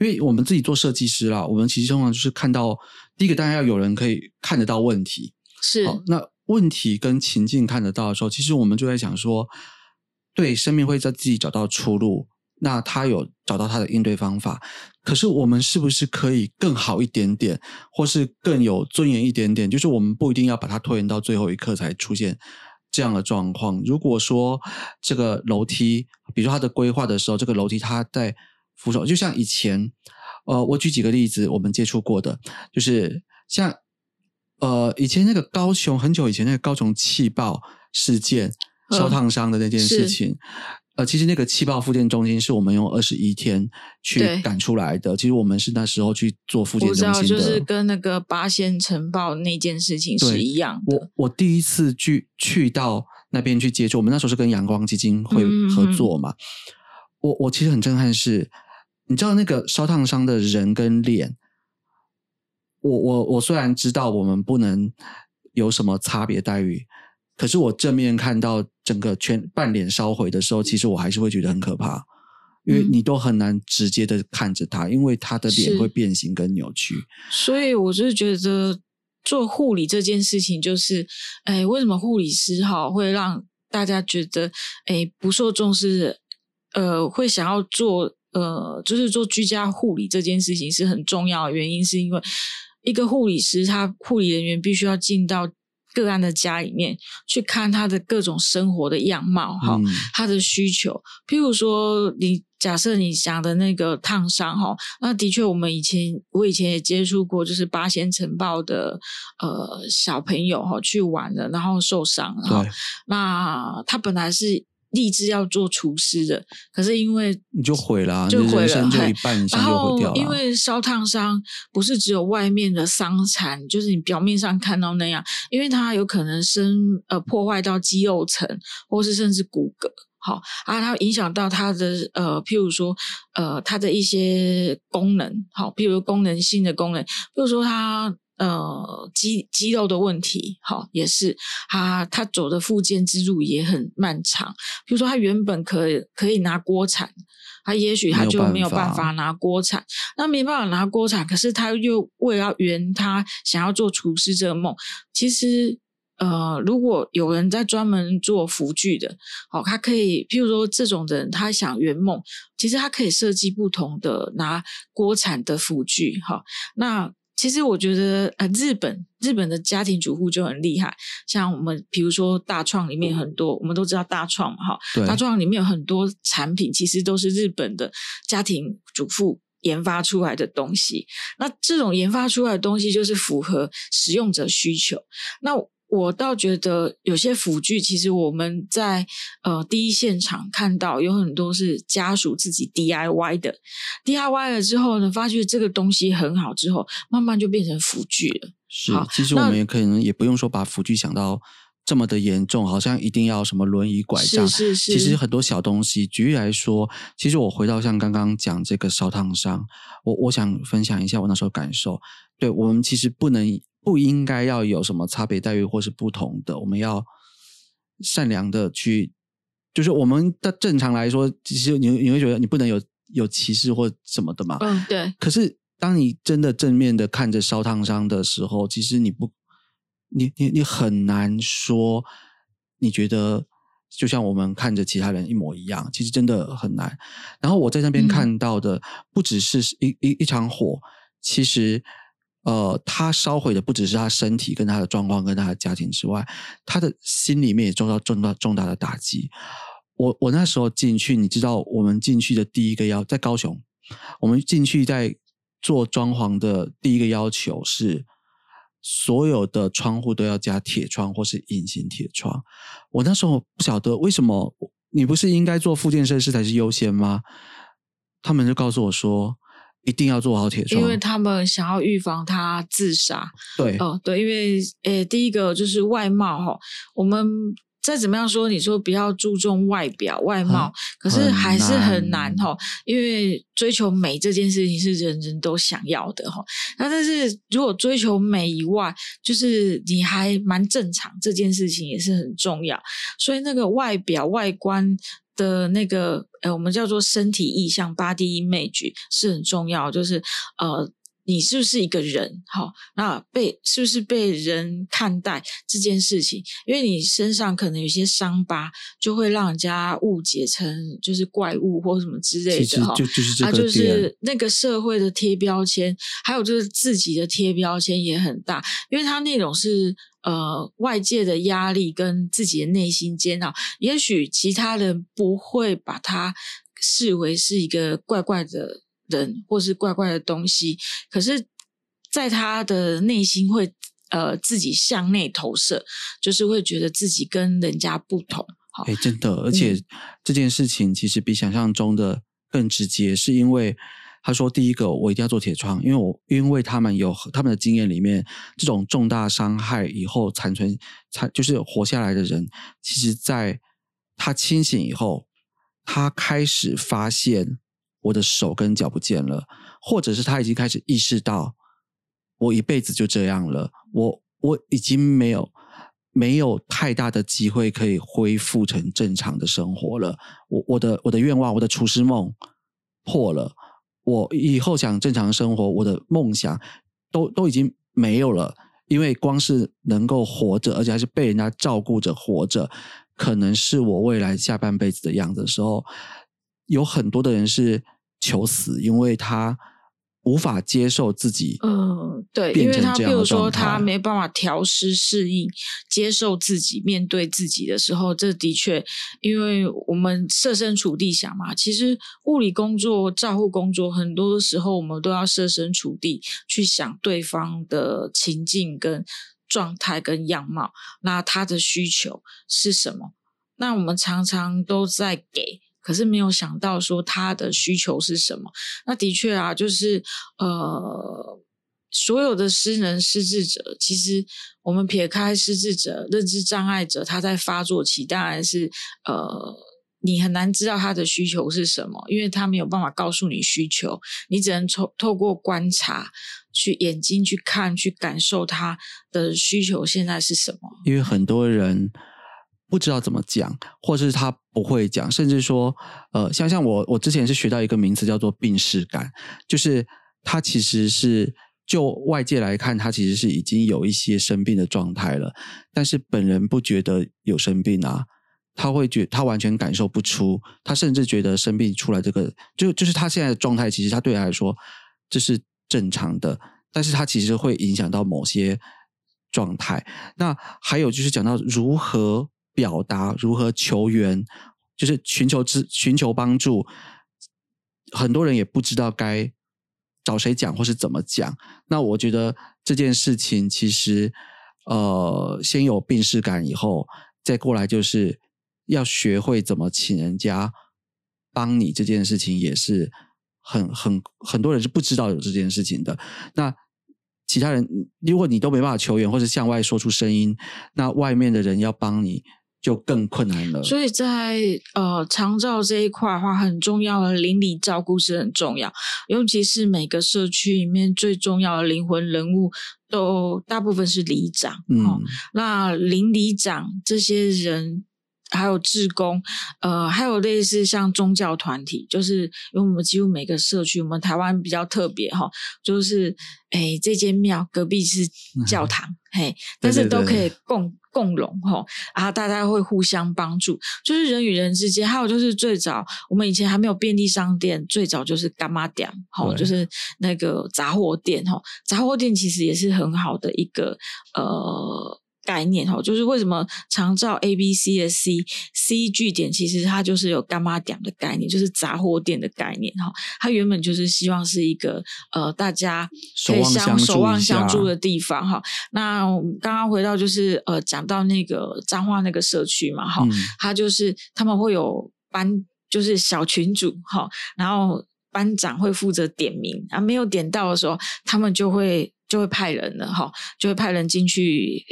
因为我们自己做设计师啦，我们其实通常就是看到第一个，当然要有人可以看得到问题。是，那问题跟情境看得到的时候，其实我们就在想说，对，生命会在自己找到出路，那他有找到他的应对方法。可是我们是不是可以更好一点点，或是更有尊严一点点？就是我们不一定要把它拖延到最后一刻才出现这样的状况。如果说这个楼梯，比如说它的规划的时候，这个楼梯它在扶手，就像以前，呃，我举几个例子，我们接触过的，就是像呃以前那个高雄很久以前那个高雄气爆事件嗯烧烫伤的那件事情。呃，其实那个气泡复健中心是我们用二十一天去赶出来的。其实我们是那时候去做复健我知道，中心的，就是跟那个八仙城堡那件事情是一样的。我我第一次去去到那边去接触，我们那时候是跟阳光基金会嗯合作嘛。我我其实很震撼是，你知道那个烧烫伤的人跟脸，我我我虽然知道我们不能有什么差别待遇，可是我正面看到整个全半脸烧毁的时候，其实我还是会觉得很可怕。因为嗯你都很难直接的看着他，因为他的脸会变形跟扭曲。所以我就是觉得做护理这件事情，就是，哎，为什么护理师哈会让大家觉得，哎，不受重视，呃，会想要做，呃，就是做居家护理这件事情是很重要的原因，是因为一个护理师，他护理人员必须要进到个案的家里面去看他的各种生活的样貌，哈、嗯。他的需求。譬如说，你假设你讲的那个烫伤哈，那的确我们以前我以前也接触过，就是八仙城堡的呃小朋友哈去玩了，然后受伤，然后，那他本来是立志要做厨师的，可是因为你就毁了啊，就毁了人生就一半以上然就毁掉了。后因为烧烫伤不是只有外面的伤残，就是你表面上看到那样，因为它有可能生呃破坏到肌肉层，或是甚至骨骼。好啊，它影响到它的呃，譬如说呃，它的一些功能，好，譬如功能性的功能，譬如说它呃肌肌肉的问题，好，也是他他走的复健之路也很漫长。比如说，他原本可以可以拿锅铲，他也许他就没有办法法拿锅铲，那没办法拿锅铲，可是他又为了圆他想要做厨师这个梦，其实。呃，如果有人在专门做辅具的，好、他可以，譬如说这种人，他想圆梦，其实他可以设计不同的拿锅铲的辅具，哈、那其实我觉得，呃，日本日本的家庭主妇就很厉害，像我们比如说大创里面很多，我们都知道大创嘛，哈，大创里面有很多产品，其实都是日本的家庭主妇研发出来的东西。那这种研发出来的东西，就是符合使用者需求。那我倒觉得有些辅具，其实我们在呃第一现场看到有很多是家属自己 DIY 的，DIY 了之后呢，发觉这个东西很好之后，慢慢就变成辅具了。是其实我们也可能也不用说把辅具想到这么的严重，好像一定要什么轮椅、拐杖。是是是，其实很多小东西，举例来说，其实我回到像刚刚讲这个烧烫伤，我我想分享一下我那时候感受。对我们其实不能不应该要有什么差别待遇或是不同的，我们要善良的去，就是我们的正常来说，其实你你会觉得你不能有有歧视或什么的嘛。嗯，对，可是当你真的正面的看着烧烫伤的时候，其实你不，你你你很难说，你觉得就像我们看着其他人一模一样，其实真的很难。然后我在那边嗯看到的，不只是一一一场火，其实。呃，他烧毁的不只是他身体跟他的状况跟他的家庭之外，他的心里面也受到重大重大的打击。我我那时候进去，你知道，我们进去的第一个要在高雄，我们进去在做装潢的第一个要求是，所有的窗户都要加铁窗或是隐形铁窗。我那时候不晓得为什么，你不是应该做附件设施才是优先吗？他们就告诉我说，一定要做好铁窗，因为他们想要预防他自杀。对，哦，对，因为诶，第一个就是外貌哈，我们再怎么样说，你说不要注重外表外貌，可是很还是很难难哈，因为追求美这件事情是人人都想要的哈。那但是如果追求美以外，就是你还蛮正常，这件事情也是很重要。所以那个外表外观的那个，呃，我们叫做身体意象 （body image） 是很重要，就是呃。你是不是一个人？好，那被是不是被人看待这件事情？因为你身上可能有些伤疤，就会让人家误解成就是怪物或什么之类的哈。就就是这啊，就是那个社会的贴标签，还有就是自己的贴标签也很大，因为他那种是呃外界的压力跟自己的内心煎熬，也许其他人不会把它视为是一个怪怪的人或是怪怪的东西，可是在他的内心会呃自己向内投射，就是会觉得自己跟人家不同。好，哎，真的，而且嗯这件事情其实比想象中的更直接，是因为他说，第一个我一定要做铁窗，因为我因为他们有他们的经验里面，这种重大伤害以后残存残就是活下来的人，其实在他清醒以后，他开始发现我的手跟脚不见了，或者是他已经开始意识到我一辈子就这样了，我我已经没有没有太大的机会可以恢复成正常的生活了。我我的我的愿望，我的厨师梦破了，我以后想正常生活，我的梦想都都已经没有了。因为光是能够活着，而且还是被人家照顾着活着，可能是我未来下半辈子的样子的时候，有很多的人是求死，因为他无法接受自己，嗯，对，因为他比如说他没办法调试、适应、接受自己、面对自己的时候，这的确，因为我们设身处地想嘛，其实物理工作、照护工作，很多的时候我们都要设身处地去想对方的情境跟状态跟样貌，那他的需求是什么？那我们常常都在给，可是没有想到说他的需求是什么。那的确啊，就是呃，所有的失能失智者，其实我们撇开失智者、认知障碍者，他在发作期当然是呃，你很难知道他的需求是什么，因为他没有办法告诉你需求，你只能透透过观察。去眼睛去看，去感受他的需求现在是什么？因为很多人不知道怎么讲，或是他不会讲，甚至说，呃，像像我，我之前是学到一个名词叫做病视感，就是他其实是就外界来看，他其实是已经有一些生病的状态了，但是本人不觉得有生病啊，他会觉他完全感受不出，他甚至觉得生病出来这个，就就是他现在的状态，其实他对他来说这是。正常的，但是他其实会影响到某些状态。那还有就是讲到如何表达，如何求援，就是寻求支寻求帮助。很多人也不知道该找谁讲，或是怎么讲。那我觉得这件事情其实，呃，先有病视感以后，再过来就是要学会怎么请人家帮你。这件事情也是。很很很多人是不知道有这件事情的。那其他人，如果你都没办法求援，或者向外说出声音，那外面的人要帮你就更困难了。所以在呃长照这一块的话，很重要的邻里照顾是很重要，尤其是每个社区里面最重要的灵魂人物，都大部分是里长。嗯，那邻里长这些人。还有志工，呃，还有类似像宗教团体，就是因为我们几乎每个社区，我们台湾比较特别哈，就是哎，这间庙隔壁是 教堂，嘿，但是都可以共共荣吼，然后大家会互相帮助，就是人与人之间。还有就是最早我们以前还没有便利商店，最早就是干妈店，吼，就是那个杂货店吼，杂货店其实也是很好的一个呃。概念哈，就是为什么常照 A B C 的 C C 据点，其实它就是有干妈点的概念，就是杂货店的概念哈。它原本就是希望是一个呃，大家可以相守望相助的地方哈。那刚刚回到就是呃，讲到那个彰化那个社区嘛哈，它就是他们会有班，就是小群组哈，然后班长会负责点名啊，没有点到的时候，他们就会就会派人了哈，就会派人进去。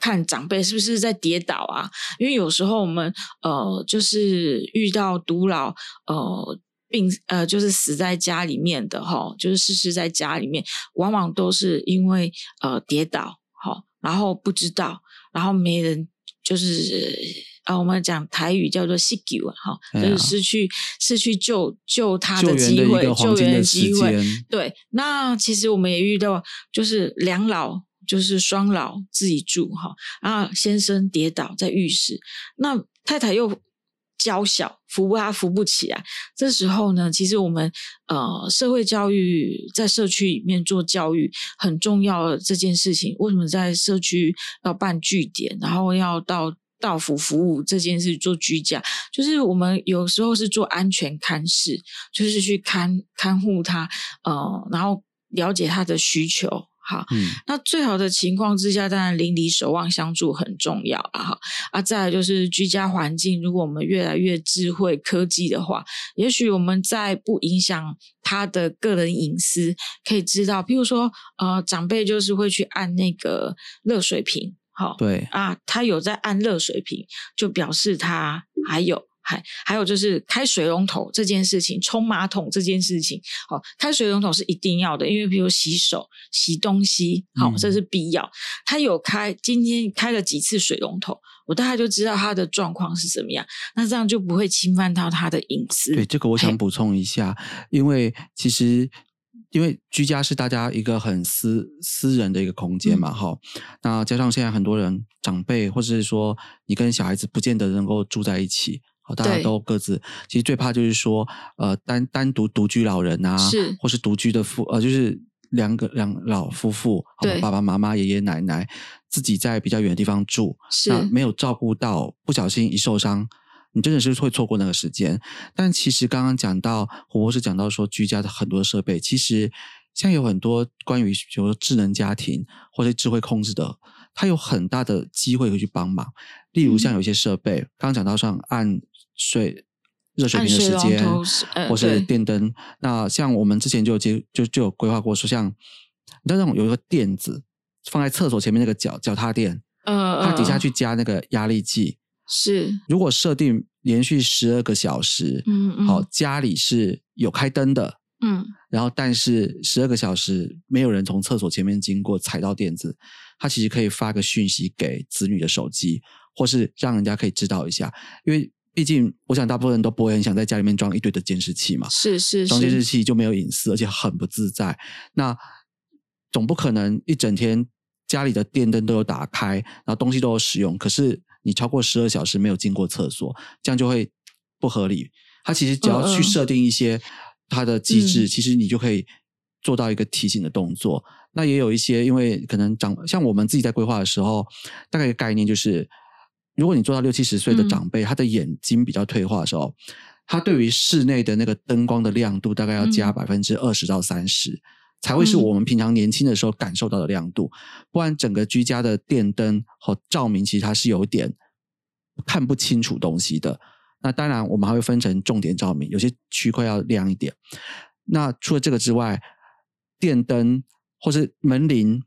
看长辈是不是在跌倒啊？因为有时候我们呃，就是遇到独老呃病呃，就是死在家里面的哈，就是逝世在家里面，往往都是因为呃跌倒哈，然后不知道，然后没人就是啊，我们讲台语叫做失救啊哈，就是失去失去救救他的机会，救援的机会。对，那其实我们也遇到就是两老。就是双老自己住哈，然后先生跌倒在浴室，那太太又娇小，扶不他扶不起来。这时候呢，其实我们呃社会教育在社区里面做教育很重要的这件事情，为什么在社区要办据点，然后要到到府服务这件事做居家，就是我们有时候是做安全看视，就是去看看护他，呃，然后了解他的需求。好，那最好的情况之下，当然邻里守望相助很重要啊！哈啊，再来就是居家环境，如果我们越来越智慧科技的话，也许我们在不影响他的个人隐私，可以知道，譬如说，呃，长辈就是会去按那个热水瓶，好，对啊，他有在按热水瓶，就表示他还有。还还有就是开水龙头这件事情，冲马桶这件事情，好，开水龙头是一定要的，因为比如洗手、洗东西，好，这是必要。他有开，今天开了几次水龙头，我大概就知道他的状况是怎么样，那这样就不会侵犯到他的隐私。对，这个我想补充一下，因为其实因为居家是大家一个很私私人的一个空间嘛，哈，那加上现在很多人长辈，或者是说你跟小孩子不见得能够住在一起。大家都各自，其实最怕就是说，呃，单单独独居老人啊，是，或是独居的夫，呃，就是两个两老夫妇，对，爸爸妈妈、爷爷奶奶自己在比较远的地方住，是，没有照顾到，不小心一受伤，你真的是会错过那个时间。但其实刚刚讲到，胡博士讲到说，居家的很多设备，其实像有很多关于比如说智能家庭或者智慧控制的。它有很大的机会会去帮忙。例如像有些设备，刚刚讲到像按水热水瓶的时间，或是电灯。那像我们之前就就就有规划过，说像你知道那种有一个垫子放在厕所前面那个脚脚踏垫，嗯，它底下去加那个压力计。是，如果设定连续十二个小时，嗯嗯，好，家里是有开灯的，嗯，然后但是十二个小时没有人从厕所前面经过踩到垫子，它其实可以发个讯息给子女的手机，或是让人家可以知道一下，因为毕竟我想大部分人都不会很想在家里面装一堆的监视器嘛，是是，装监视器就没有隐私，而且很不自在。那总不可能一整天家里的电灯都有打开，然后东西都有使用，可是。你超过十二小时没有进过厕所，这样就会不合理。它其实只要去设定一些它的机制，其实你就可以做到一个提醒的动作。那也有一些，因为可能长像我们自己在规划的时候，大概一个概念就是，如果你做到六七十岁的长辈，他的眼睛比较退化的时候，他对于室内的那个灯光的亮度大概要加百分之二十到三十。才会是我们平常年轻的时候感受到的亮度，不然整个居家的电灯和照明其实它是有点看不清楚东西的。那当然，我们还会分成重点照明，有些区块要亮一点。那除了这个之外，电灯或是门铃，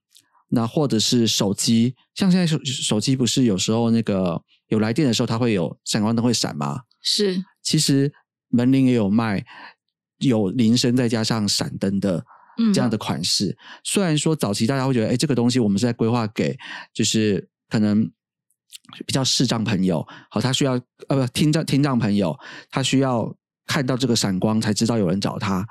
那或者是手机，像现在手手机不是有时候那个有来电的时候，它会有闪光灯会闪吗？是，其实门铃也有卖，有铃声再加上闪灯的。这样的款式，虽然说早期大家会觉得，哎，这个东西我们是在规划给，就是可能比较视障朋友，好，他需要呃不听障听障朋友，他需要看到这个闪光才知道有人找他。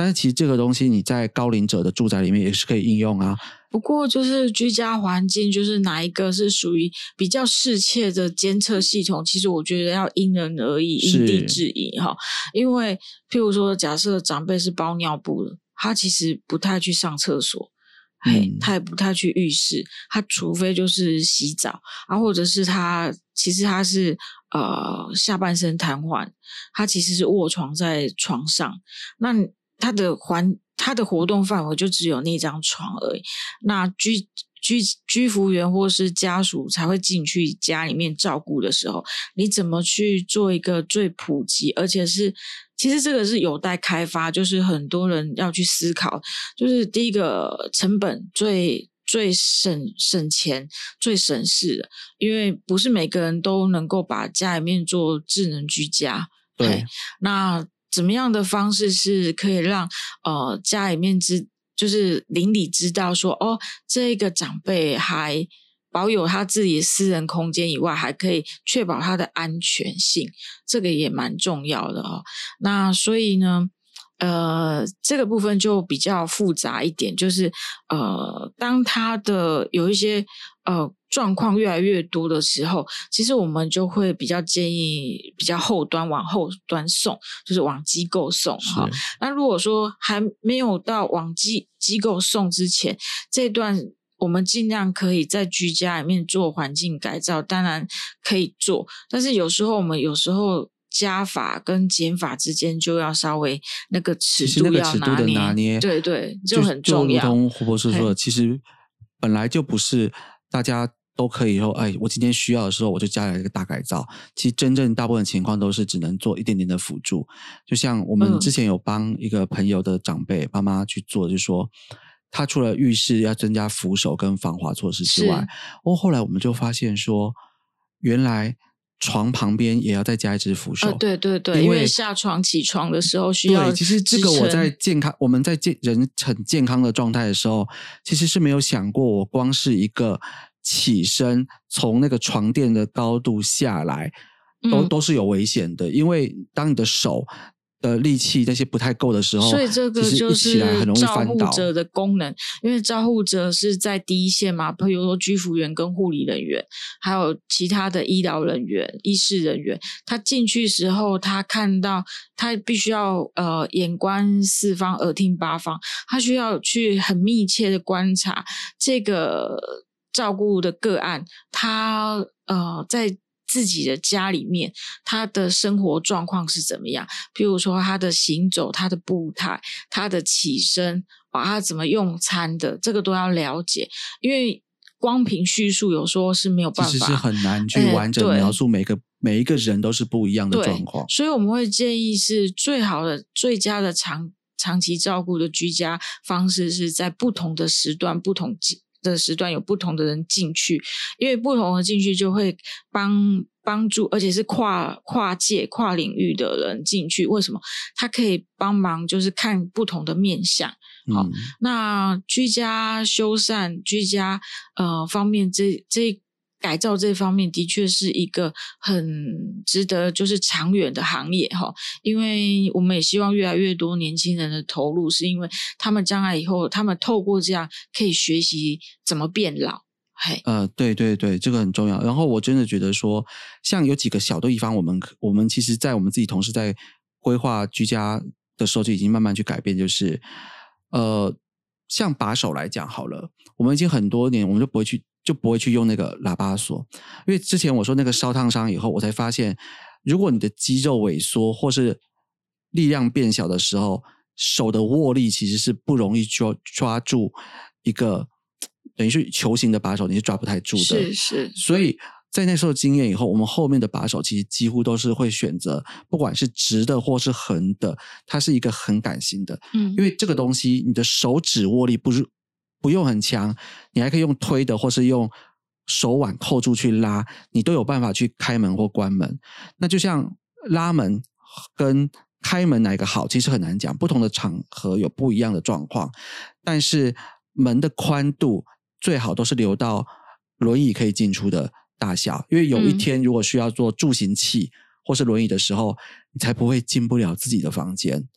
但是其实这个东西你在高龄者的住宅里面也是可以应用啊。不过就是居家环境，就是哪一个是属于比较适切的监测系统，其实我觉得要因人而异，因地制宜哈。因为譬如说，假设长辈是包尿布的。他其实不太去上厕所，哎，他也不太去浴室，他除非就是洗澡啊，或者是他其实他是呃下半身瘫痪，他其实是卧床在床上，那他的环他的活动范围就只有那张床而已，那居。居居服员或是家属才会进去家里面照顾的时候，你怎么去做一个最普及，而且是其实这个是有待开发，就是很多人要去思考，就是第一个成本最最省省钱最省事的，因为不是每个人都能够把家里面做智能居家。对，那怎么样的方式是可以让呃家里面知就是邻里知道说，哦，这个长辈还保有他自己的私人空间以外，还可以确保他的安全性，这个也蛮重要的哦。那所以呢，呃，这个部分就比较复杂一点，就是呃，当他的有一些呃。状况越来越多的时候，其实我们就会比较建议比较后端往后端送，就是往机构送哈。那如果说还没有到往机机构送之前，这段我们尽量可以在居家里面做环境改造，当然可以做，但是有时候我们有时候加法跟减法之间就要稍微那个尺度要拿捏，对对，就很重要。就如同胡博士说的，其实本来就不是大家。都可以说，哎，我今天需要的时候，我就加了一个大改造。其实真正大部分情况都是只能做一点点的辅助。就像我们之前有帮一个朋友的长辈妈妈去做，就是说他除了浴室要增加扶手跟防滑措施之外，哦，后来我们就发现说，原来床旁边也要再加一只扶手。对对对，因为下床起床的时候需要。对，其实这个我在健康，我们在健人很健康的状态的时候，其实是没有想过，我光是一个。起身从那个床垫的高度下来，都都是有危险的，因为当你的手的力气那些不太够的时候，所以这个就是照护者的功能。因为照护者是在第一线嘛，比如说居服员跟护理人员，还有其他的医疗人员、医师人员，他进去时候，他看到他必须要呃眼观四方，耳听八方，他需要去很密切的观察这个。照顾的个案，他呃在自己的家里面，他的生活状况是怎么样？譬如说他的行走、他的步态、他的起身啊，他怎么用餐的，这个都要了解。因为光凭叙述，有时候是没有办法，其实是很难去哎完整描述每个每一个人都是不一样的对状况。所以我们会建议是最好的、最佳的长长期照顾的居家方式是在不同的时段、不同季的时段有不同的人进去，因为不同的进去就会帮帮助，而且是跨跨界、跨领域的人进去。为什么？他可以帮忙，就是看不同的面相。好嗯，那居家修缮、居家呃方面这这改造这方面，的确是一个很值得就是长远的行业哈。因为我们也希望越来越多年轻人的投入，是因为他们将来以后，他们透过这样可以学习怎么变老。嘿，呃，对对对，这个很重要。然后我真的觉得说，像有几个小的地方，我们可我们其实，在我们自己同事在规划居家的时候，就已经慢慢去改变，就是呃，像把手来讲好了，我们已经很多年，我们就不会去就不会去用那个喇叭锁，因为之前我说那个烧烫伤以后，我才发现，如果你的肌肉萎缩或是力量变小的时候，手的握力其实是不容易抓抓住一个等于是球形的把手，你是抓不太住的。是是，所以在那时候经验以后，我们后面的把手其实几乎都是会选择，不管是直的或是横的，它是一个很感性的，嗯。因为这个东西你的手指握力不是不用很强，你还可以用推的或是用手腕扣住去拉，你都有办法去开门或关门。那就像拉门跟开门哪一个好，其实很难讲，不同的场合有不一样的状况，但是门的宽度最好都是留到轮椅可以进出的大小，因为有一嗯天如果需要做助行器或是轮椅的时候，你才不会进不了自己的房间。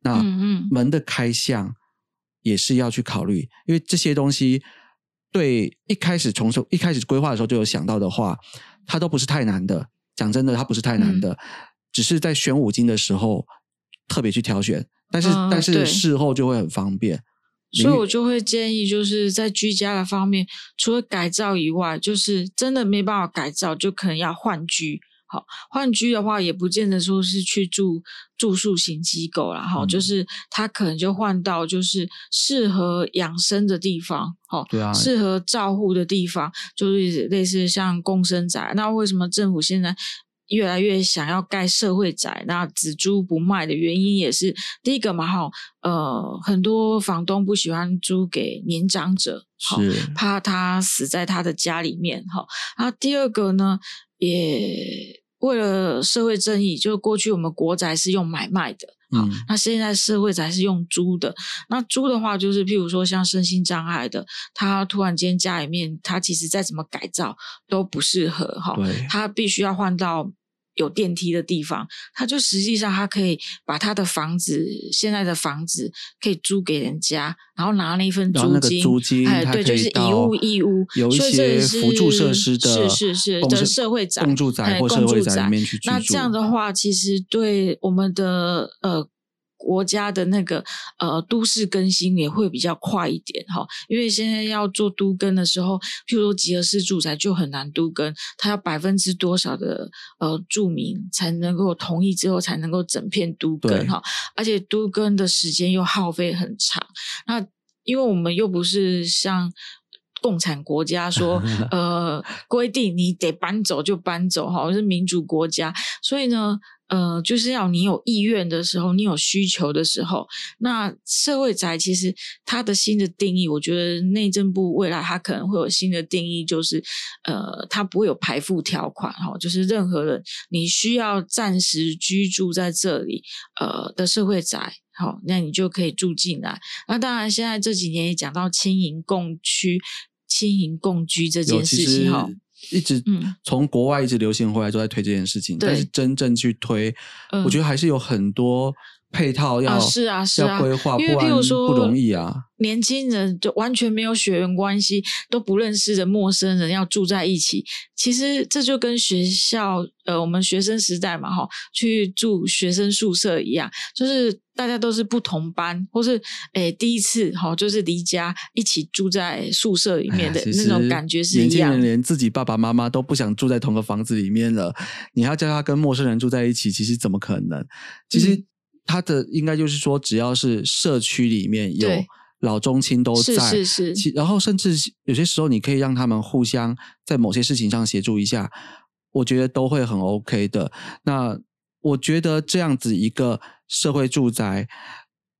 那门的开向也是要去考虑，因为这些东西对一开始从手一开始规划的时候就有想到的话，它都不是太难的。讲真的，它不是太嗯难的，只是在选五金的时候特别去挑选，但是、啊但是事后就会很方便。所以我就会建议，就是在居家的方面，除了改造以外，就是真的没办法改造，就可能要换居。好，换居的话，也不见得说是去住住宿型机构啦，哈、嗯就是他可能就换到就是适合养生的地方，哈、对啊适合照护的地方，就是类似像共生宅。那为什么政府现在越来越想要盖社会宅？那只租不卖的原因也是第一个嘛，哈，呃，很多房东不喜欢租给年长者，好，是怕他死在他的家里面，哈。那第二个呢，也为了社会正义，就过去我们国宅是用买卖的，嗯那现在社会宅是用租的。那租的话，就是譬如说像身心障碍的，他突然间家里面他其实再怎么改造都不适合哈，他必须要换到。有电梯的地方，他就实际上他可以把他的房子现在的房子可以租给人家，然后拿那份然后那个租金，租金哎，对，就是以到物易物，有一所以这些也辅助设是施的是是是的社会宅、共住宅哎或社会宅共住宅里面去。居那这样的话，其实对我们的呃国家的那个呃都市更新也会比较快一点哈，因为现在要做都更的时候，譬如说集合式住宅就很难都更，它要百分之多少的呃住民才能够同意之后才能够整片都更哈，而且都更的时间又耗费很长，那因为我们又不是像。共产国家说，呃，规定你得搬走就搬走，哈，是民主国家，所以呢，呃，就是要你有意愿的时候，你有需求的时候，那社会宅其实它的新的定义，我觉得内政部未来它可能会有新的定义，就是呃，它不会有排付条款，哈，就是任何人你需要暂时居住在这里，呃的社会宅。好，那你就可以住进来。那当然，现在这几年也讲到轻盈共区、轻盈共居这件事情哈。一直嗯。从国外一直流行回来，都在推这件事情，但是真正去推，嗯。我觉得还是有很多配套要、啊是啊是啊要规划，因为不然譬如说不容易啊。年轻人就完全没有血缘关系，都不认识的陌生人要住在一起，其实这就跟学校呃我们学生时代嘛哈，去住学生宿舍一样，就是大家都是不同班，或是诶第一次哈，就是离家一起住在宿舍里面的那种感觉是一年轻人。连自己爸爸妈妈都不想住在同个房子里面了，你要叫他跟陌生人住在一起，其实怎么可能？其实嗯他的应该就是说，只要是社区里面有对老中青都在，是是，是然后甚至有些时候你可以让他们互相在某些事情上协助一下，我觉得都会很 OK 的。那我觉得这样子一个社会住宅，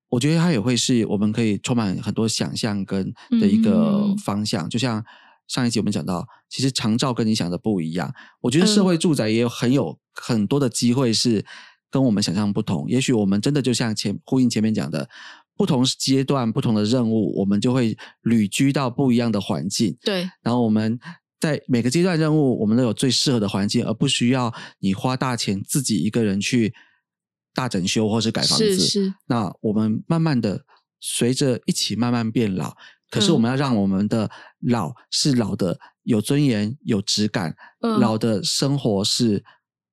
我觉得它也会是我们可以充满很多想象跟的一个嗯方向。就像上一集我们讲到，其实长照跟你想的不一样。我觉得社嗯会住宅也有很有很多的机会是跟我们想象不同。也许我们真的就像前呼应前面讲的。不同阶段、不同的任务，我们就会旅居到不一样的环境。对，然后我们在每个阶段任务，我们都有最适合的环境，而不需要你花大钱自己一个人去大整修或是改房子。是是，那我们慢慢的随着一起慢慢变老，可是我嗯们要让我们的老是老的有尊严、有质感，嗯老的生活是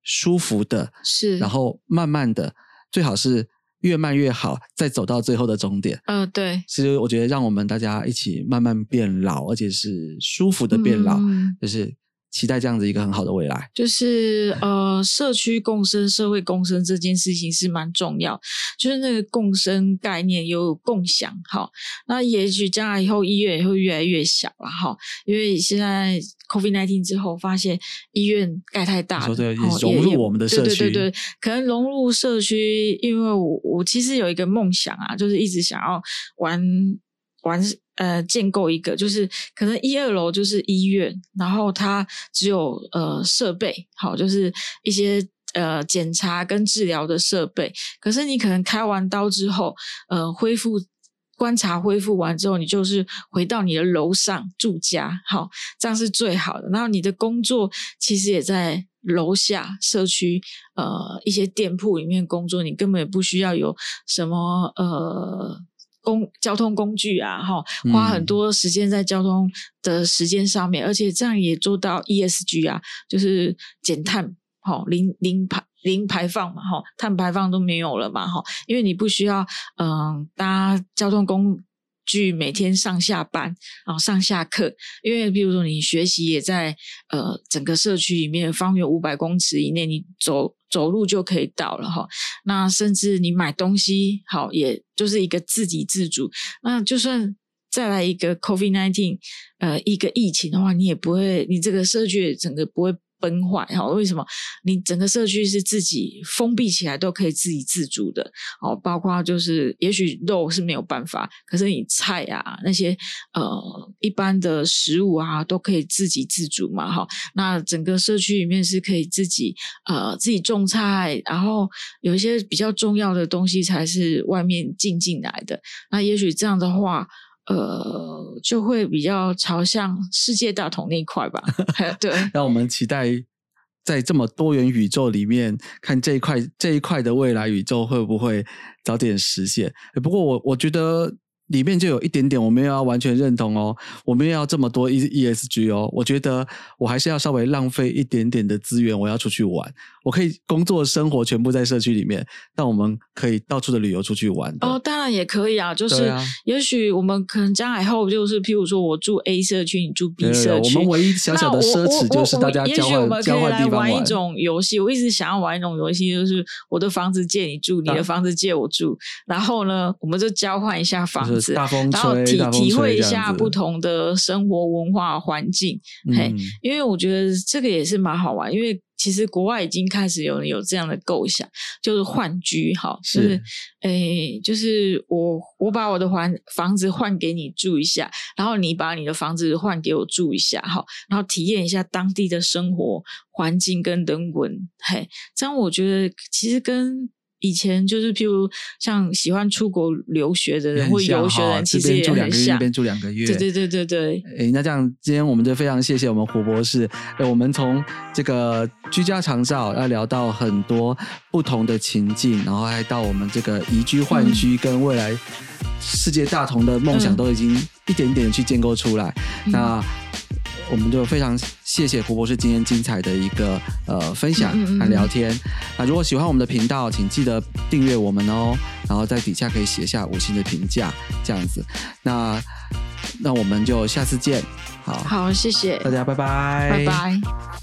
舒服的，是，然后慢慢的，最好是越慢越好，再走到最后的终点。呃，对，其实我觉得，让我们大家一起慢慢变老，而且是舒服的变老，嗯就是期待这样子一个很好的未来。就是呃，社区共生、社会共生这件事情是蛮重要，就是那个共生概念有共享哈。那也许将来以后医院也会越来越小了哈，因为现在 COVID nineteen 之后发现医院盖太大了，融入我们的社区对对对对，可能融入社区，因为我我其实有一个梦想啊，就是一直想要玩完呃建构一个，就是可能一二楼就是医院，然后它只有呃设备，好，就是一些呃检查跟治疗的设备。可是你可能开完刀之后，呃恢复。观察恢复完之后，你就是回到你的楼上住家，好，这样是最好的。然后你的工作其实也在楼下社区，呃，一些店铺里面工作，你根本也不需要有什么呃公交通工具啊，哈，花很嗯多时间在交通的时间上面，而且这样也做到 ESG 啊，就是减碳，哈零零排。零排放嘛，哈，碳排放都没有了嘛，哈，因为你不需要，嗯、搭交通工去每天上下班，然后上下课，因为比如说你学习也在呃整个社区里面方圆五百公尺以内，你走走路就可以到了哈。那甚至你买东西，好，也就是一个自给自足。那就算再来一个 COVID nineteen，呃，一个疫情的话，你也不会，你这个社区整个不会。崩坏哈？为什么？你整个社区是自己封闭起来，都可以自给自足的哦。包括就是，也许肉是没有办法，可是你菜啊那些呃一般的食物啊，都可以自给自足嘛哈。那整个社区里面是可以自己呃自己种菜，然后有一些比较重要的东西才是外面进进来的。那也许这样的话。呃，就会比较朝向世界大同那一块吧。对，让我们期待在这么多元宇宙里面，看这一块这一块的未来宇宙会不会早点实现。不过我我觉得里面就有一点点我没有要完全认同哦，我没有要这么多 E ESG 哦，我觉得我还是要稍微浪费一点点的资源，我要出去玩。我可以工作生活全部在社区里面，但我们可以到处的旅游出去玩。哦，当然也可以啊，就是啊也许我们可能将来后就是，譬如说我住 A 社区，你住 B 社区，我们唯一小小我奢侈我就是大我也家交换许我们可以交换地方来玩一种游戏。我一直想要玩一种游戏，就是我的房子借你住，你的房子借我住，然后呢，我们就交换一下房子，然后，体体会一下不同的生活文化环境。嘿嗯，因为我觉得这个也是蛮好玩，因为其实国外已经开始有人有这样的构想，就是换居哈，就是是诶，就是我我把我的房房子换给你住一下，然后你把你的房子换给我住一下哈，然后体验一下当地的生活环境跟人文，嘿，这样我觉得其实跟。以前就是，譬如像喜欢出国留学的人或也很像游学的人，其实也这边住两个月，那很像。边住两个月，对对对对对，诶，那这样今天我们就非常谢谢我们胡博士。诶，我们从这个居家长照要聊到很多不同的情境，然后还到我们这个移居换居跟未来世界大同的梦想嗯都已经一点一点去建构出来。嗯那我们就非常谢谢胡博士今天精彩的一个呃分享嗯嗯嗯和聊天。那如果喜欢我们的频道，请记得订阅我们哦，然后在底下可以写下五星的评价，这样子。那那我们就下次见，好，好，谢谢，大家拜拜，拜拜。